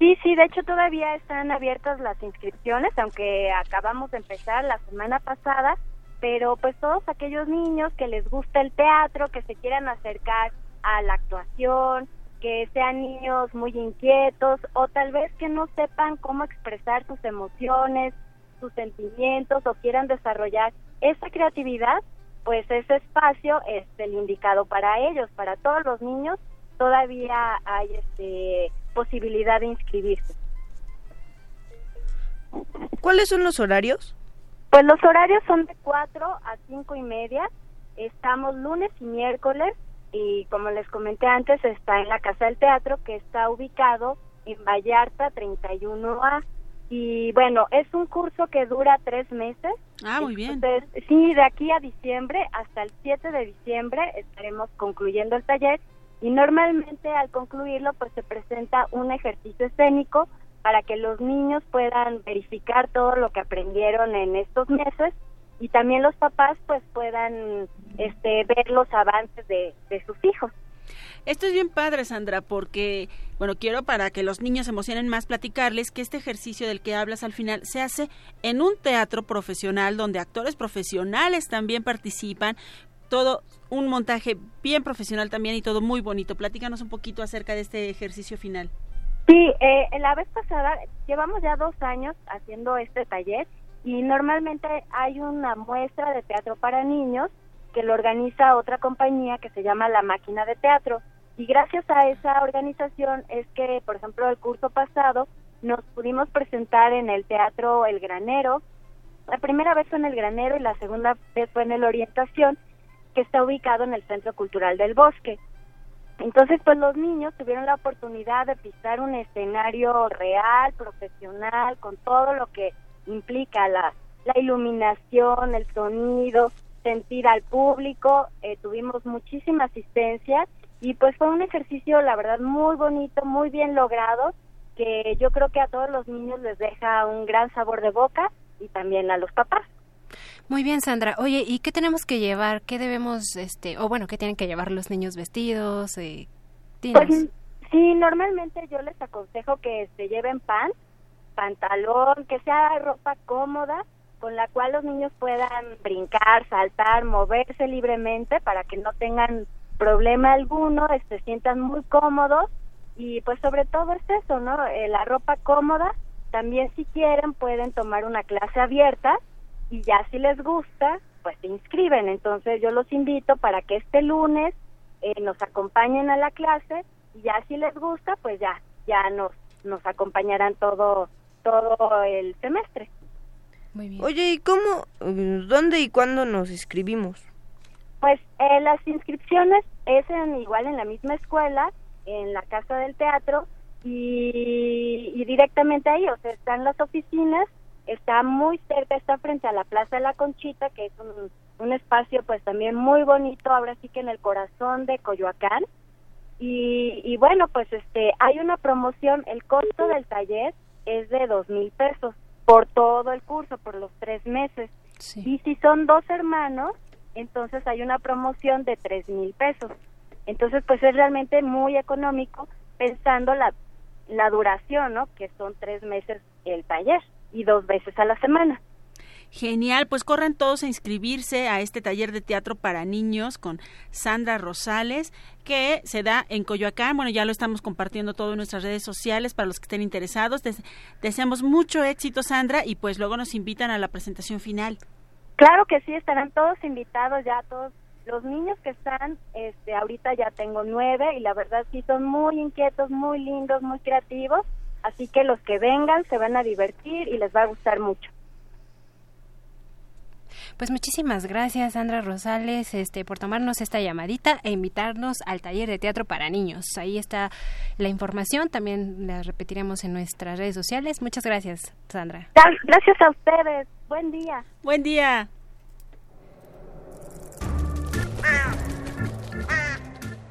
Sí, sí, de hecho todavía están abiertas las inscripciones, aunque acabamos de empezar la semana pasada, pero pues todos aquellos niños que les gusta el teatro, que se quieran acercar a la actuación, que sean niños muy inquietos o tal vez que no sepan cómo expresar sus emociones, sus sentimientos o quieran desarrollar esa creatividad, pues ese espacio es el indicado para ellos, para todos los niños todavía hay este posibilidad de inscribirse. ¿Cuáles son los horarios? Pues los horarios son de 4 a 5 y media. Estamos lunes y miércoles y como les comenté antes está en la Casa del Teatro que está ubicado en Vallarta 31A. Y bueno, es un curso que dura tres meses. Ah, muy bien. Entonces, sí, de aquí a diciembre, hasta el 7 de diciembre, estaremos concluyendo el taller y normalmente al concluirlo pues se presenta un ejercicio escénico para que los niños puedan verificar todo lo que aprendieron en estos meses y también los papás pues puedan este ver los avances de, de sus hijos. Esto es bien padre, Sandra, porque, bueno, quiero para que los niños se emocionen más platicarles que este ejercicio del que hablas al final se hace en un teatro profesional donde actores profesionales también participan, todo un montaje bien profesional también y todo muy bonito. Platícanos un poquito acerca de este ejercicio final. Sí, eh, la vez pasada llevamos ya dos años haciendo este taller y normalmente hay una muestra de teatro para niños que lo organiza otra compañía que se llama La Máquina de Teatro. Y gracias a esa organización es que, por ejemplo, el curso pasado nos pudimos presentar en el Teatro El Granero. La primera vez fue en el Granero y la segunda vez fue en el Orientación, que está ubicado en el Centro Cultural del Bosque. Entonces, pues los niños tuvieron la oportunidad de pisar un escenario real, profesional, con todo lo que implica la, la iluminación, el sonido, sentir al público, eh, tuvimos muchísima asistencia y pues fue un ejercicio, la verdad, muy bonito, muy bien logrado, que yo creo que a todos los niños les deja un gran sabor de boca y también a los papás. Muy bien, Sandra. Oye, ¿y qué tenemos que llevar? ¿Qué debemos, este, o bueno, qué tienen que llevar los niños vestidos? Eh. Pues sí, normalmente yo les aconsejo que se lleven pan, pantalón, que sea ropa cómoda, con la cual los niños puedan brincar, saltar, moverse libremente para que no tengan problema alguno, se sientan muy cómodos y pues sobre todo es eso, ¿no? Eh, la ropa cómoda, también si quieren pueden tomar una clase abierta y ya si les gusta, pues se inscriben. Entonces yo los invito para que este lunes eh, nos acompañen a la clase y ya si les gusta, pues ya ya nos nos acompañarán todo todo el semestre. Muy bien. Oye, ¿y cómo, dónde y cuándo nos inscribimos? Pues eh, las inscripciones es en, igual en la misma escuela, en la Casa del Teatro y, y directamente ahí, o sea, están las oficinas, está muy cerca, está frente a la Plaza de la Conchita, que es un, un espacio pues también muy bonito, ahora sí que en el corazón de Coyoacán. Y, y bueno, pues este hay una promoción, el costo del taller es de dos mil pesos por todo el curso, por los tres meses. Y si son dos hermanos, entonces hay una promoción de tres mil pesos. Entonces, pues es realmente muy económico pensando la, la duración, ¿no? Que son tres meses el taller y dos veces a la semana. Genial, pues corran todos a inscribirse a este taller de teatro para niños con Sandra Rosales, que se da en Coyoacán. Bueno, ya lo estamos compartiendo todo en nuestras redes sociales para los que estén interesados. Des- deseamos mucho éxito, Sandra, y pues luego nos invitan a la presentación final. Claro que sí, estarán todos invitados ya, todos los niños que están, este, ahorita ya tengo nueve y la verdad sí son muy inquietos, muy lindos, muy creativos, así que los que vengan se van a divertir y les va a gustar mucho. Pues muchísimas gracias, Sandra Rosales, este, por tomarnos esta llamadita e invitarnos al taller de teatro para niños. Ahí está la información, también la repetiremos en nuestras redes sociales. Muchas gracias, Sandra. Gra- Gracias a ustedes, buen día. Buen día.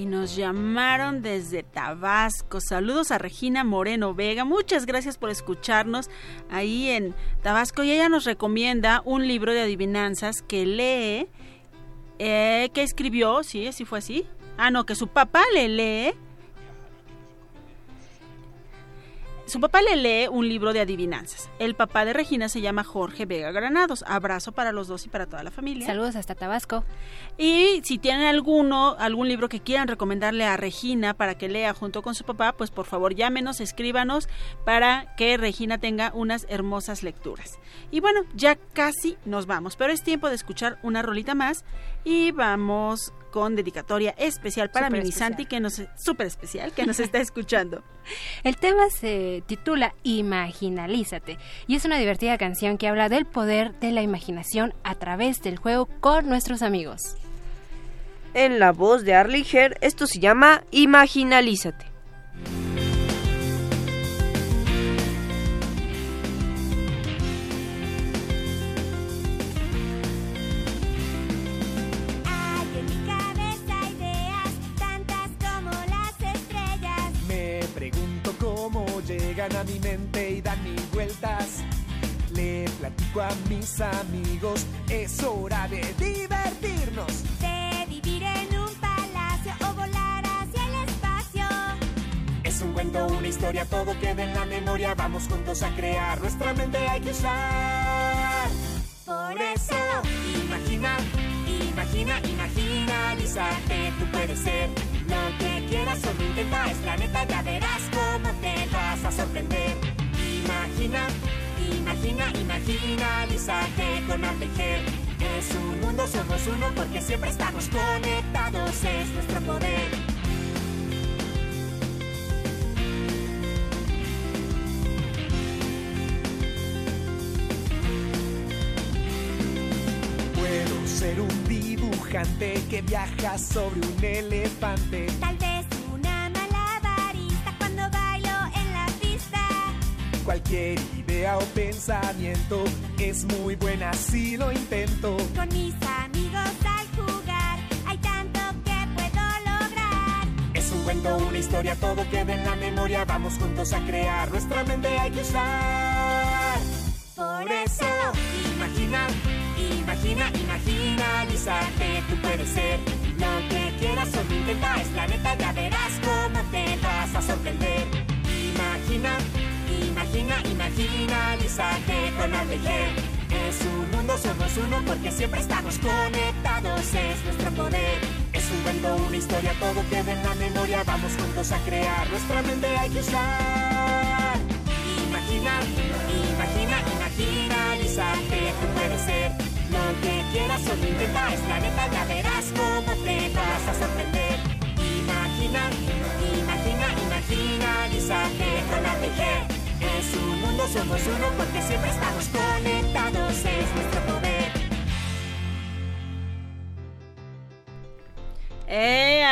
Y nos llamaron desde Tabasco. Saludos a Regina Moreno Vega. Muchas gracias por escucharnos ahí en Tabasco. Y ella nos recomienda un libro de adivinanzas que lee, eh, que escribió, sí, así fue así. Ah, no, que su papá le lee. Su papá le lee un libro de adivinanzas. El papá de Regina se llama Jorge Vega Granados. Abrazo para los dos y para toda la familia. Saludos hasta Tabasco. Y si tienen alguno, algún libro que quieran recomendarle a Regina para que lea junto con su papá, pues por favor llámenos, escríbanos para que Regina tenga unas hermosas lecturas. Y bueno, ya casi nos vamos, pero es tiempo de escuchar una rolita más y vamos con dedicatoria especial para especial. Santi, que nos súper especial, que nos *laughs* está escuchando. El tema se titula Imaginalízate y es una divertida canción que habla del poder de la imaginación a través del juego con nuestros amigos. En la voz de Arliger, esto se llama Imaginalízate. Llegan a mi mente y dan mil vueltas. Le platico a mis amigos, es hora de divertirnos. De vivir en un palacio o volar hacia el espacio. Es un cuento, una historia, todo queda en la memoria. Vamos juntos a crear, nuestra mente hay que usar. Por eso, Imagina, imagina, imaginalízate, tú puedes ser lo que quieras, solo intenta, es la neta, ya verás cómo te vas a sorprender. Imagina, imagina, imaginalízate con Arliger. Es un mundo, somos uno porque siempre estamos conectados, es nuestro poder. Puedo ser un dibujante que viaja sobre un elefante. tal vez Cualquier idea o pensamiento es muy buena si lo intento. Con mis amigos al jugar, hay tanto que puedo lograr. Es un cuento, una historia, todo queda en la memoria. Vamos juntos a crear, nuestra mente hay que usar. Por eso, Imagina, imagina, imaginalízate, tú puedes ser lo que quieras, solo intenta, es la neta, ya verás cómo te vas a sorprender. Imagina, imagina, imaginalízate con Arliger. Es un mundo, somos uno porque siempre estamos conectados, es nuestro poder. Es un cuento, una historia, todo queda en la memoria, vamos juntos a crear, nuestra mente hay que usar. Imagina, imagina, imaginalízate, tú puedes ser lo que quieras, solo intenta, es la neta, ya verás cómo te vas a sorprender. Imagina, imagina, imaginalízate con la Es un mundo, somos uno porque siempre estamos conectados, es nuestro poder.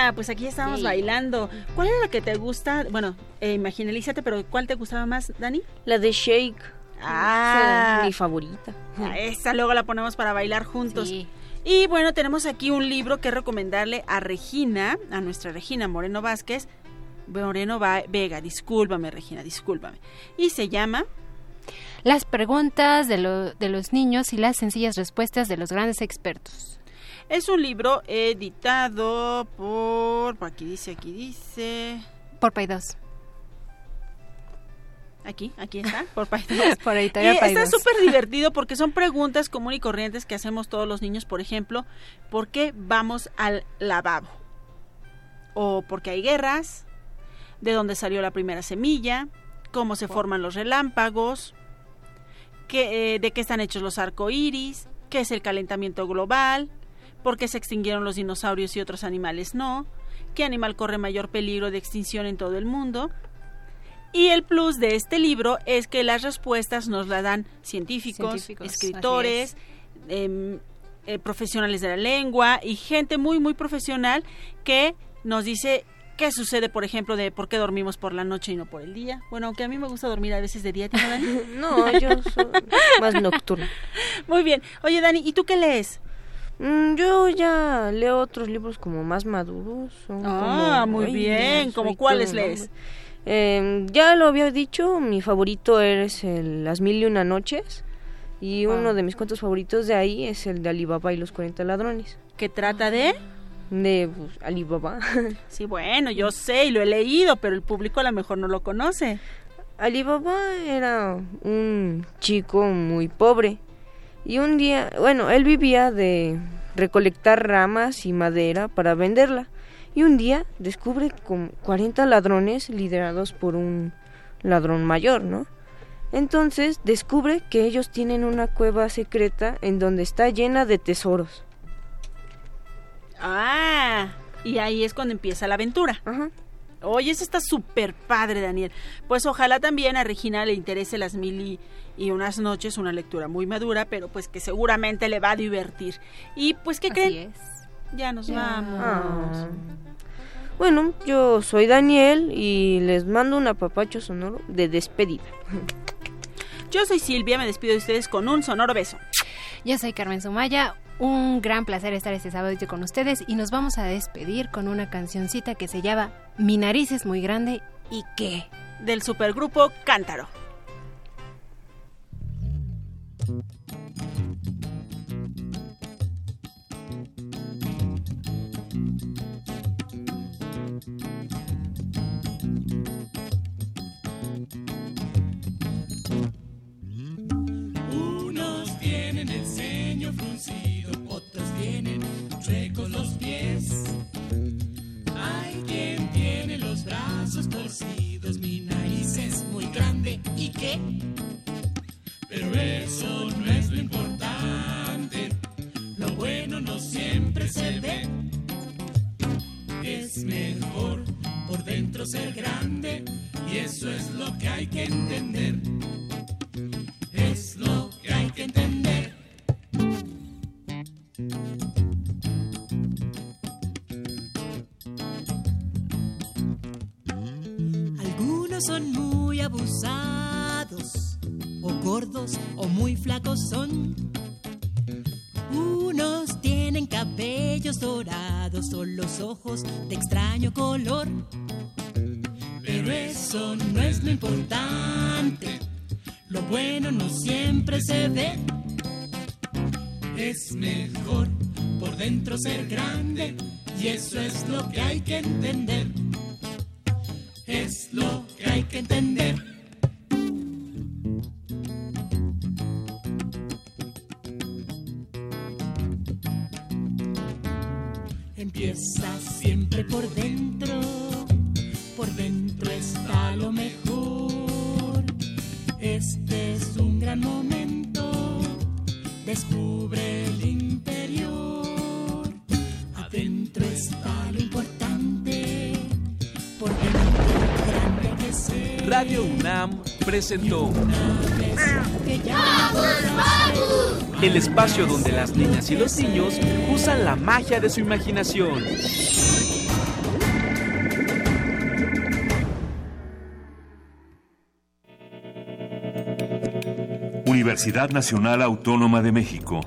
Ah, pues aquí estábamos Sí. bailando. ¿Cuál era la que te gusta? Bueno, eh, imaginalízate, pero ¿cuál te gustaba más, Dani? La de Shake. Ah, mi favorita. a esa luego la ponemos para bailar juntos. Sí. Y bueno, tenemos aquí un libro que recomendarle a Regina, a nuestra Regina Moreno Vázquez. Moreno Va- Vega, discúlpame Regina, discúlpame. Y se llama Las preguntas de, lo- de los niños y las sencillas respuestas de los grandes expertos. Es un libro editado por, por aquí dice, aquí dice, Por Paidós. aquí, aquí está, por Paidós. *laughs* Por Y Editorial está Paidós. súper divertido porque son preguntas común y corrientes que hacemos todos los niños, por ejemplo, ¿por qué vamos al lavabo? O ¿por qué hay guerras? ¿De dónde salió la primera semilla? ¿Cómo se forman los relámpagos? ¿Qué, eh, ¿De qué están hechos los arcoíris? ¿Qué es el calentamiento global? ¿Por qué se extinguieron los dinosaurios y otros animales no? ¿Qué animal corre mayor peligro de extinción en todo el mundo? Y el plus de este libro es que las respuestas nos las dan científicos, Científicos, escritores, em, eh, profesionales de la lengua y gente muy, muy profesional que nos dice qué sucede, por ejemplo, de por qué dormimos por la noche y no por el día. Bueno, aunque a mí me gusta dormir a veces de día, ¿a ti no, Dani? *laughs* No, yo soy más nocturna. *laughs* Muy bien. Oye, Dani, ¿y tú qué lees? Mm, yo ya leo otros libros como más maduros. Ah, como- muy Ay, bien. ya ¿Como soy cuáles lees? Eh, ya lo había dicho, mi favorito es el Las Mil y Una Noches. Y Wow. uno de mis cuentos favoritos de ahí es el de Alibaba y los 40 ladrones. ¿Qué trata de? De pues, Alibaba. *laughs* Sí, bueno, yo sé y lo he leído, pero el público a lo mejor no lo conoce. Alibaba era un chico muy pobre y un día, bueno, él vivía de recolectar ramas y madera para venderla y un día descubre con 40 ladrones liderados por un ladrón mayor, ¿no? Entonces descubre que ellos tienen una cueva secreta en donde está llena de tesoros. Ah, y ahí es cuando empieza la aventura. Ajá. Oye, eso está súper padre, Daniel. Pues ojalá también a Regina le interese las mil y, y unas noches, una lectura muy madura, pero pues que seguramente le va a divertir. Y pues, ¿qué Así creen? es. Ya nos Ya. vamos. Ah. Bueno, yo soy Daniel y les mando un apapacho sonoro de despedida. Yo soy Silvia, me despido de ustedes con un sonoro beso. Yo soy Carmen Sumaya. Un gran placer estar este sábado con ustedes y nos vamos a despedir con una cancioncita que se llama Mi nariz es muy grande y qué. Del supergrupo Cántaro. Unos tienen el ceño fruncido, torcidos, mi nariz es muy grande. ¿Y qué? Pero eso no es lo importante. Lo bueno no siempre se ve. Es mejor por dentro ser grande y eso es lo que hay que entender. No siempre se ve. Es mejor por dentro ser grande y eso es lo que hay que entender. Presentó el espacio donde las niñas y los niños usan la magia de su imaginación. Universidad Nacional Autónoma de México.